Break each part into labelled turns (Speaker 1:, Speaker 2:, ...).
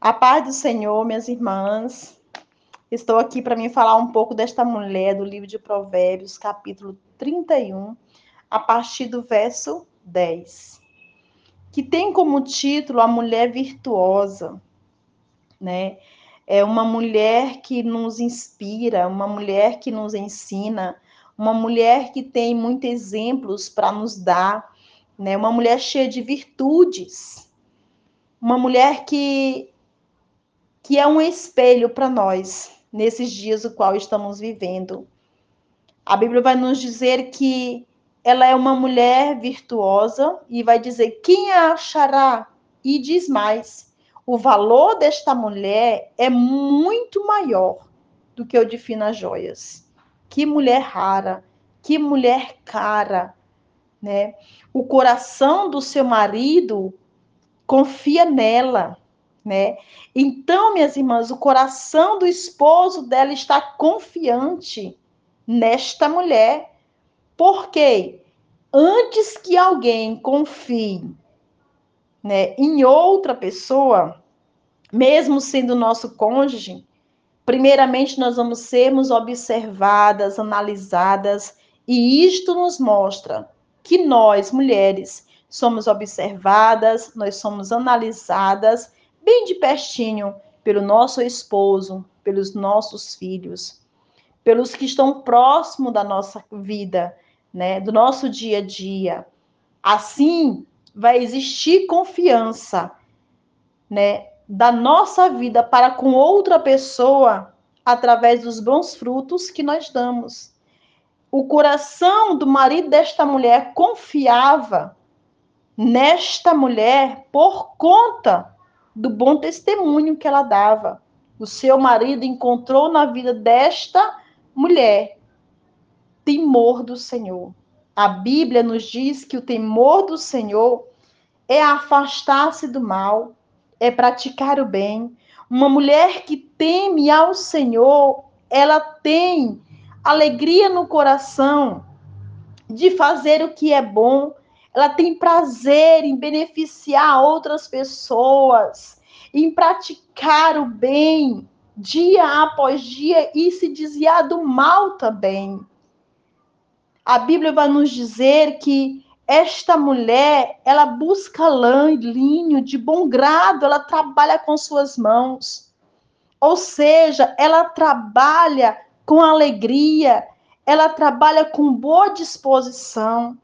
Speaker 1: A paz do Senhor, minhas irmãs. Estou aqui para me falar um pouco desta mulher do livro de Provérbios, capítulo 31, a partir do verso 10, que tem como título a mulher virtuosa, né? É uma mulher que nos inspira, uma mulher que nos ensina, uma mulher que tem muitos exemplos para nos dar, né? Uma mulher cheia de virtudes, uma mulher que que é um espelho para nós nesses dias o qual estamos vivendo. A Bíblia vai nos dizer que ela é uma mulher virtuosa e vai dizer quem a achará e diz mais. O valor desta mulher é muito maior do que o de finas joias. Que mulher rara, que mulher cara, né? O coração do seu marido confia nela né? Então, minhas irmãs, o coração do esposo dela está confiante nesta mulher, porque antes que alguém confie, né, em outra pessoa, mesmo sendo nosso cônjuge, primeiramente nós vamos sermos observadas, analisadas, e isto nos mostra que nós, mulheres, somos observadas, nós somos analisadas bem de pertinho pelo nosso esposo, pelos nossos filhos, pelos que estão próximo da nossa vida, né, do nosso dia a dia. Assim, vai existir confiança, né, da nossa vida para com outra pessoa através dos bons frutos que nós damos. O coração do marido desta mulher confiava nesta mulher por conta do bom testemunho que ela dava. O seu marido encontrou na vida desta mulher temor do Senhor. A Bíblia nos diz que o temor do Senhor é afastar-se do mal, é praticar o bem. Uma mulher que teme ao Senhor, ela tem alegria no coração de fazer o que é bom, ela tem prazer em beneficiar outras pessoas, em praticar o bem dia após dia e se desviar do mal também. A Bíblia vai nos dizer que esta mulher, ela busca lã e linho de bom grado, ela trabalha com suas mãos. Ou seja, ela trabalha com alegria, ela trabalha com boa disposição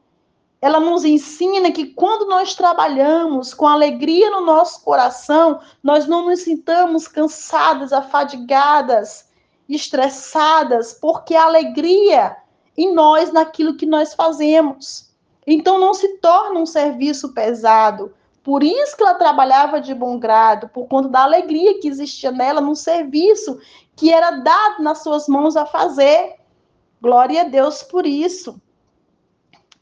Speaker 1: ela nos ensina que quando nós trabalhamos com alegria no nosso coração, nós não nos sintamos cansadas, afadigadas, estressadas, porque a alegria em nós naquilo que nós fazemos. Então não se torna um serviço pesado. Por isso que ela trabalhava de bom grado, por conta da alegria que existia nela no serviço que era dado nas suas mãos a fazer. Glória a Deus por isso.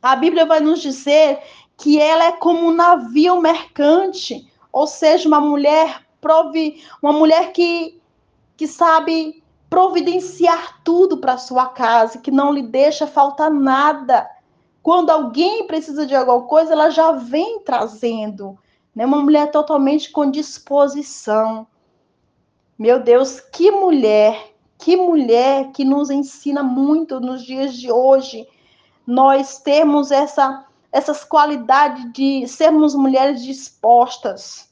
Speaker 1: A Bíblia vai nos dizer que ela é como um navio mercante, ou seja, uma mulher provi, uma mulher que, que sabe providenciar tudo para sua casa, que não lhe deixa faltar nada. Quando alguém precisa de alguma coisa, ela já vem trazendo. Né? Uma mulher totalmente com disposição. Meu Deus, que mulher, que mulher que nos ensina muito nos dias de hoje nós termos essa, essas qualidades de sermos mulheres dispostas,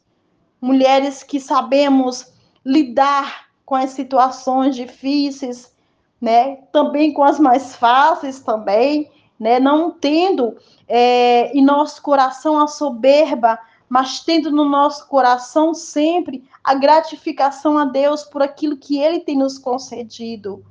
Speaker 1: mulheres que sabemos lidar com as situações difíceis, né? Também com as mais fáceis também, né? Não tendo é, em nosso coração a soberba, mas tendo no nosso coração sempre a gratificação a Deus por aquilo que Ele tem nos concedido.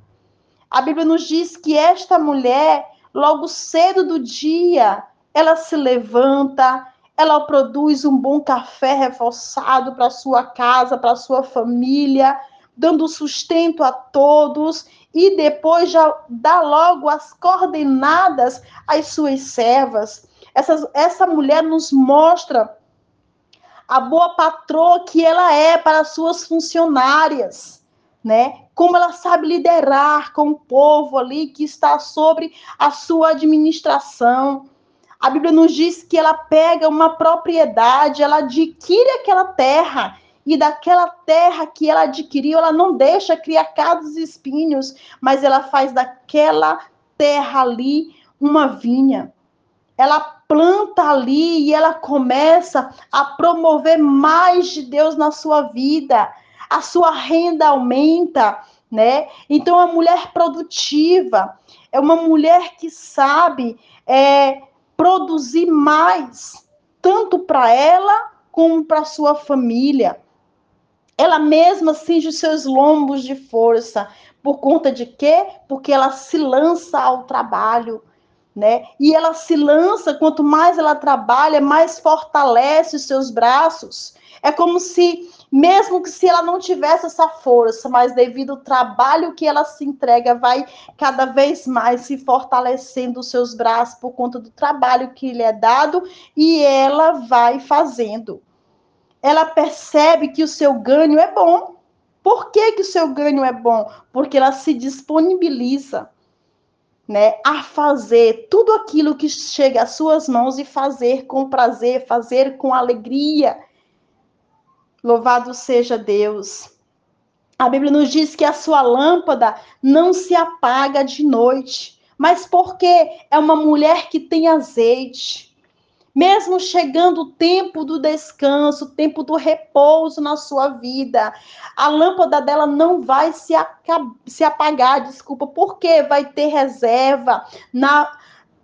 Speaker 1: A Bíblia nos diz que esta mulher Logo cedo do dia, ela se levanta, ela produz um bom café reforçado para sua casa, para sua família, dando sustento a todos e depois já dá logo as coordenadas às suas servas. Essa, essa mulher nos mostra a boa patroa que ela é para suas funcionárias né? Como ela sabe liderar com o povo ali que está sobre a sua administração. A Bíblia nos diz que ela pega uma propriedade, ela adquire aquela terra e daquela terra que ela adquiriu, ela não deixa criar cados e espinhos, mas ela faz daquela terra ali uma vinha. Ela planta ali e ela começa a promover mais de Deus na sua vida. A sua renda aumenta, né? Então, a mulher produtiva é uma mulher que sabe é, produzir mais, tanto para ela como para sua família. Ela mesma cinge os seus lombos de força. Por conta de quê? Porque ela se lança ao trabalho, né? E ela se lança, quanto mais ela trabalha, mais fortalece os seus braços. É como se, mesmo que se ela não tivesse essa força, mas devido ao trabalho que ela se entrega, vai cada vez mais se fortalecendo os seus braços por conta do trabalho que lhe é dado e ela vai fazendo ela percebe que o seu ganho é bom. Por que, que o seu ganho é bom? Porque ela se disponibiliza né, a fazer tudo aquilo que chega às suas mãos e fazer com prazer, fazer com alegria. Louvado seja Deus. A Bíblia nos diz que a sua lâmpada não se apaga de noite. Mas por quê? É uma mulher que tem azeite. Mesmo chegando o tempo do descanso, o tempo do repouso na sua vida, a lâmpada dela não vai se, se apagar, desculpa, porque vai ter reserva. Na,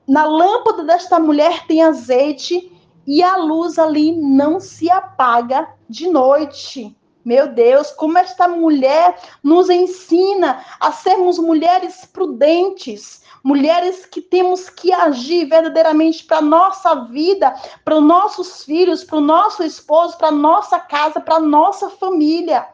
Speaker 1: na lâmpada desta mulher tem azeite e a luz ali não se apaga de noite. Meu Deus, como esta mulher nos ensina a sermos mulheres prudentes, mulheres que temos que agir verdadeiramente para nossa vida, para os nossos filhos, para o nosso esposo, para nossa casa, para nossa família.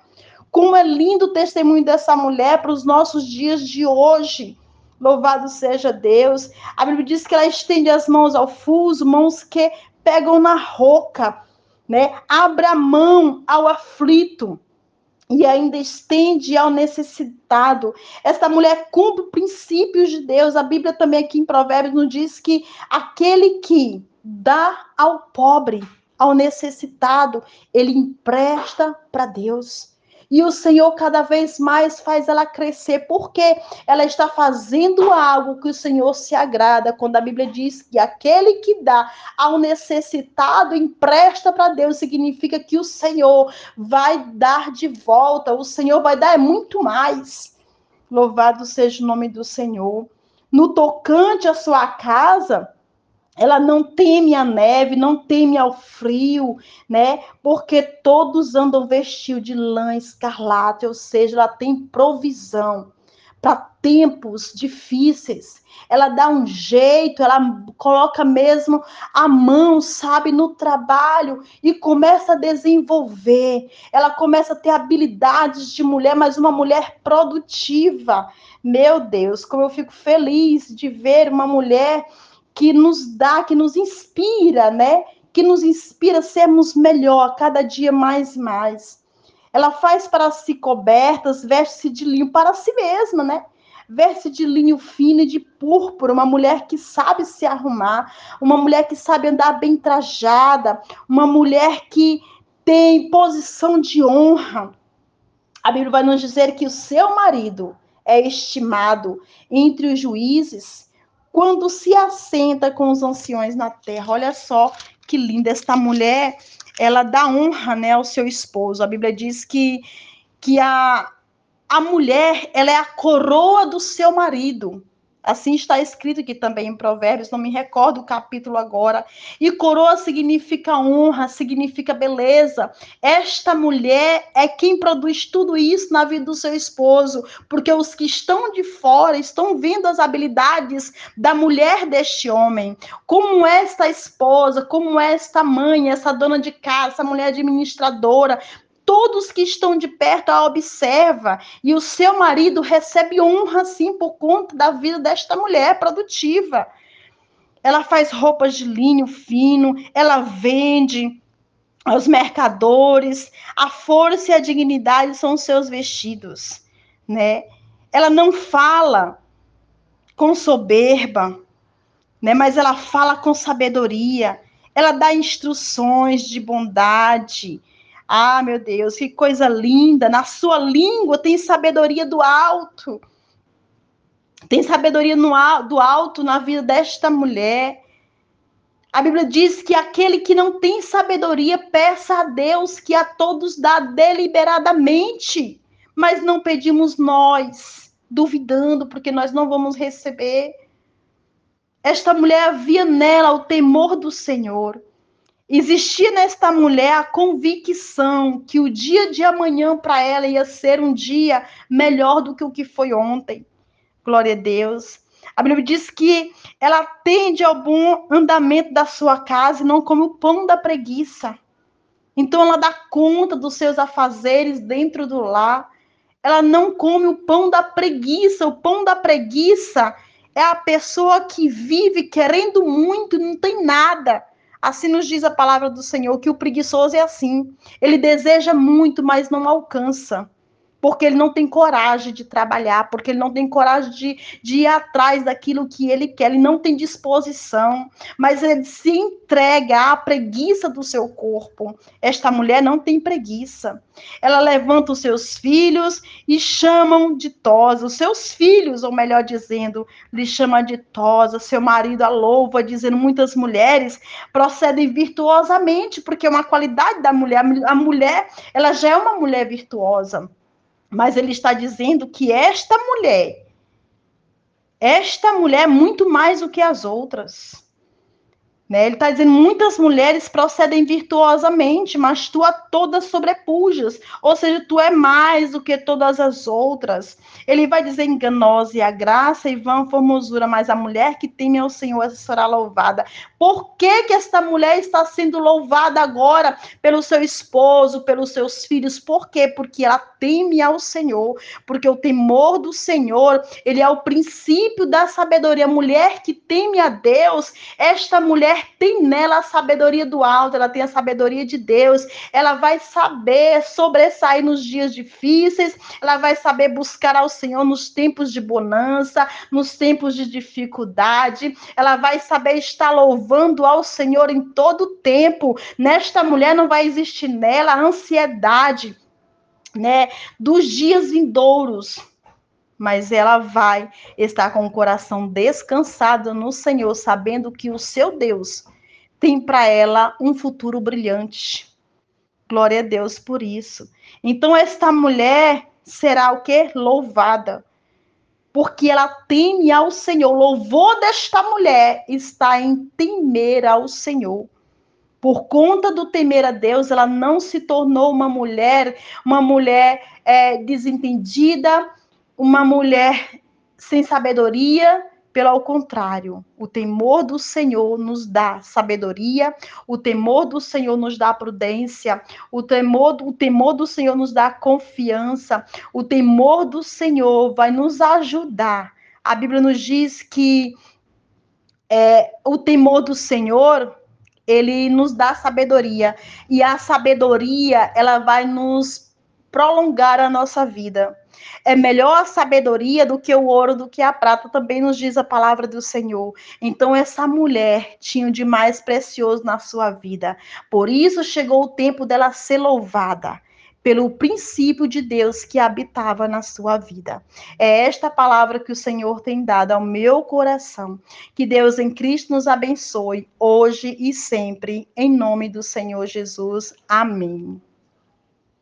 Speaker 1: Como é lindo o testemunho dessa mulher para os nossos dias de hoje. Louvado seja Deus. A Bíblia diz que ela estende as mãos ao fuso, mãos que pegam na roca, né? Abra mão ao aflito e ainda estende ao necessitado. Esta mulher cumpre princípios de Deus. A Bíblia também aqui em Provérbios nos diz que aquele que dá ao pobre, ao necessitado, ele empresta para Deus. E o Senhor cada vez mais faz ela crescer, porque ela está fazendo algo que o Senhor se agrada. Quando a Bíblia diz que aquele que dá ao necessitado empresta para Deus, significa que o Senhor vai dar de volta, o Senhor vai dar muito mais. Louvado seja o nome do Senhor. No tocante à sua casa, ela não teme a neve, não teme ao frio, né? Porque todos andam vestidos de lã escarlate, ou seja, ela tem provisão para tempos difíceis. Ela dá um jeito, ela coloca mesmo a mão, sabe, no trabalho e começa a desenvolver. Ela começa a ter habilidades de mulher, mas uma mulher produtiva. Meu Deus, como eu fico feliz de ver uma mulher que nos dá, que nos inspira, né? Que nos inspira a sermos melhor, cada dia mais e mais. Ela faz para si cobertas, veste-se de linho para si mesma, né? Veste de linho fino e de púrpura, uma mulher que sabe se arrumar, uma mulher que sabe andar bem trajada, uma mulher que tem posição de honra. A Bíblia vai nos dizer que o seu marido é estimado entre os juízes quando se assenta com os anciões na terra. Olha só que linda esta mulher, ela dá honra, né, ao seu esposo. A Bíblia diz que que a a mulher, ela é a coroa do seu marido. Assim está escrito aqui também em Provérbios, não me recordo o capítulo agora. E coroa significa honra, significa beleza. Esta mulher é quem produz tudo isso na vida do seu esposo, porque os que estão de fora estão vendo as habilidades da mulher deste homem. Como esta esposa, como esta mãe, essa dona de casa, essa mulher administradora, todos que estão de perto a observa e o seu marido recebe honra sim por conta da vida desta mulher produtiva. Ela faz roupas de linho fino, ela vende aos mercadores, a força e a dignidade são seus vestidos, né? Ela não fala com soberba, né? Mas ela fala com sabedoria. Ela dá instruções de bondade, Ah, meu Deus, que coisa linda! Na sua língua tem sabedoria do alto. Tem sabedoria no, do alto na vida desta mulher. A Bíblia diz que aquele que não tem sabedoria, peça a Deus que a todos dá deliberadamente. Mas não pedimos nós, duvidando, porque nós não vamos receber. Esta mulher havia nela o temor do Senhor. Existia nesta mulher a convicção que o dia de amanhã para ela ia ser um dia melhor do que o que foi ontem. Glória a Deus. A Bíblia diz que ela atende ao bom andamento da sua casa e não come o pão da preguiça. Então ela dá conta dos seus afazeres dentro do lar. Ela não come o pão da preguiça. O pão da preguiça é a pessoa que vive querendo muito e não tem nada. Assim nos diz a palavra do Senhor que o preguiçoso é assim. Ele deseja muito, mas não alcança porque ele não tem coragem de trabalhar, porque ele não tem coragem de, de ir atrás daquilo que ele quer, ele não tem disposição, mas ele se entrega à preguiça do seu corpo. Esta mulher não tem preguiça. Ela levanta os seus filhos e chamam de tosa, os seus filhos, ou melhor dizendo, lhe chama de tosa, seu marido a louva, dizendo muitas mulheres procedem virtuosamente, porque é uma qualidade da mulher. A mulher, ela já é uma mulher virtuosa. Mas ele está dizendo que esta mulher, esta mulher é muito mais do que as outras. Né? Ele está dizendo muitas mulheres procedem virtuosamente, mas tu a todas sobrepujas, ou seja, tu é mais do que todas as outras. Ele vai dizer enganosa e a graça e vã formosura, mas a mulher que teme ao Senhor será louvada. Por que que esta mulher está sendo louvada agora pelo seu esposo, pelos seus filhos? Por quê? Porque ela teme ao Senhor, porque o temor do Senhor, ele é o princípio da sabedoria. Mulher que teme a Deus, esta mulher tem nela a sabedoria do alto, ela tem a sabedoria de Deus, ela vai saber sobressair nos dias difíceis, ela vai saber buscar ao Senhor nos tempos de bonança, nos tempos de dificuldade, ela vai saber estar louvando ao Senhor em todo tempo. Nesta mulher não vai existir nela a ansiedade, né, dos dias vindouros mas ela vai estar com o coração descansado no Senhor, sabendo que o seu Deus tem para ela um futuro brilhante. Glória a Deus por isso. Então esta mulher será o que? Louvada. Porque ela teme ao Senhor. O louvor desta mulher está em temer ao Senhor. Por conta do temer a Deus, ela não se tornou uma mulher, uma mulher é, desentendida, uma mulher sem sabedoria, pelo contrário, o temor do Senhor nos dá sabedoria, o temor do Senhor nos dá prudência, o temor, o temor do Senhor nos dá confiança, o temor do Senhor vai nos ajudar. A Bíblia nos diz que é, o temor do Senhor ele nos dá sabedoria e a sabedoria ela vai nos prolongar a nossa vida. É melhor a sabedoria do que o ouro, do que a prata, também nos diz a palavra do Senhor. Então, essa mulher tinha de mais precioso na sua vida. Por isso chegou o tempo dela ser louvada pelo princípio de Deus que habitava na sua vida. É esta palavra que o Senhor tem dado ao meu coração. Que Deus em Cristo nos abençoe hoje e sempre, em nome do Senhor Jesus. Amém.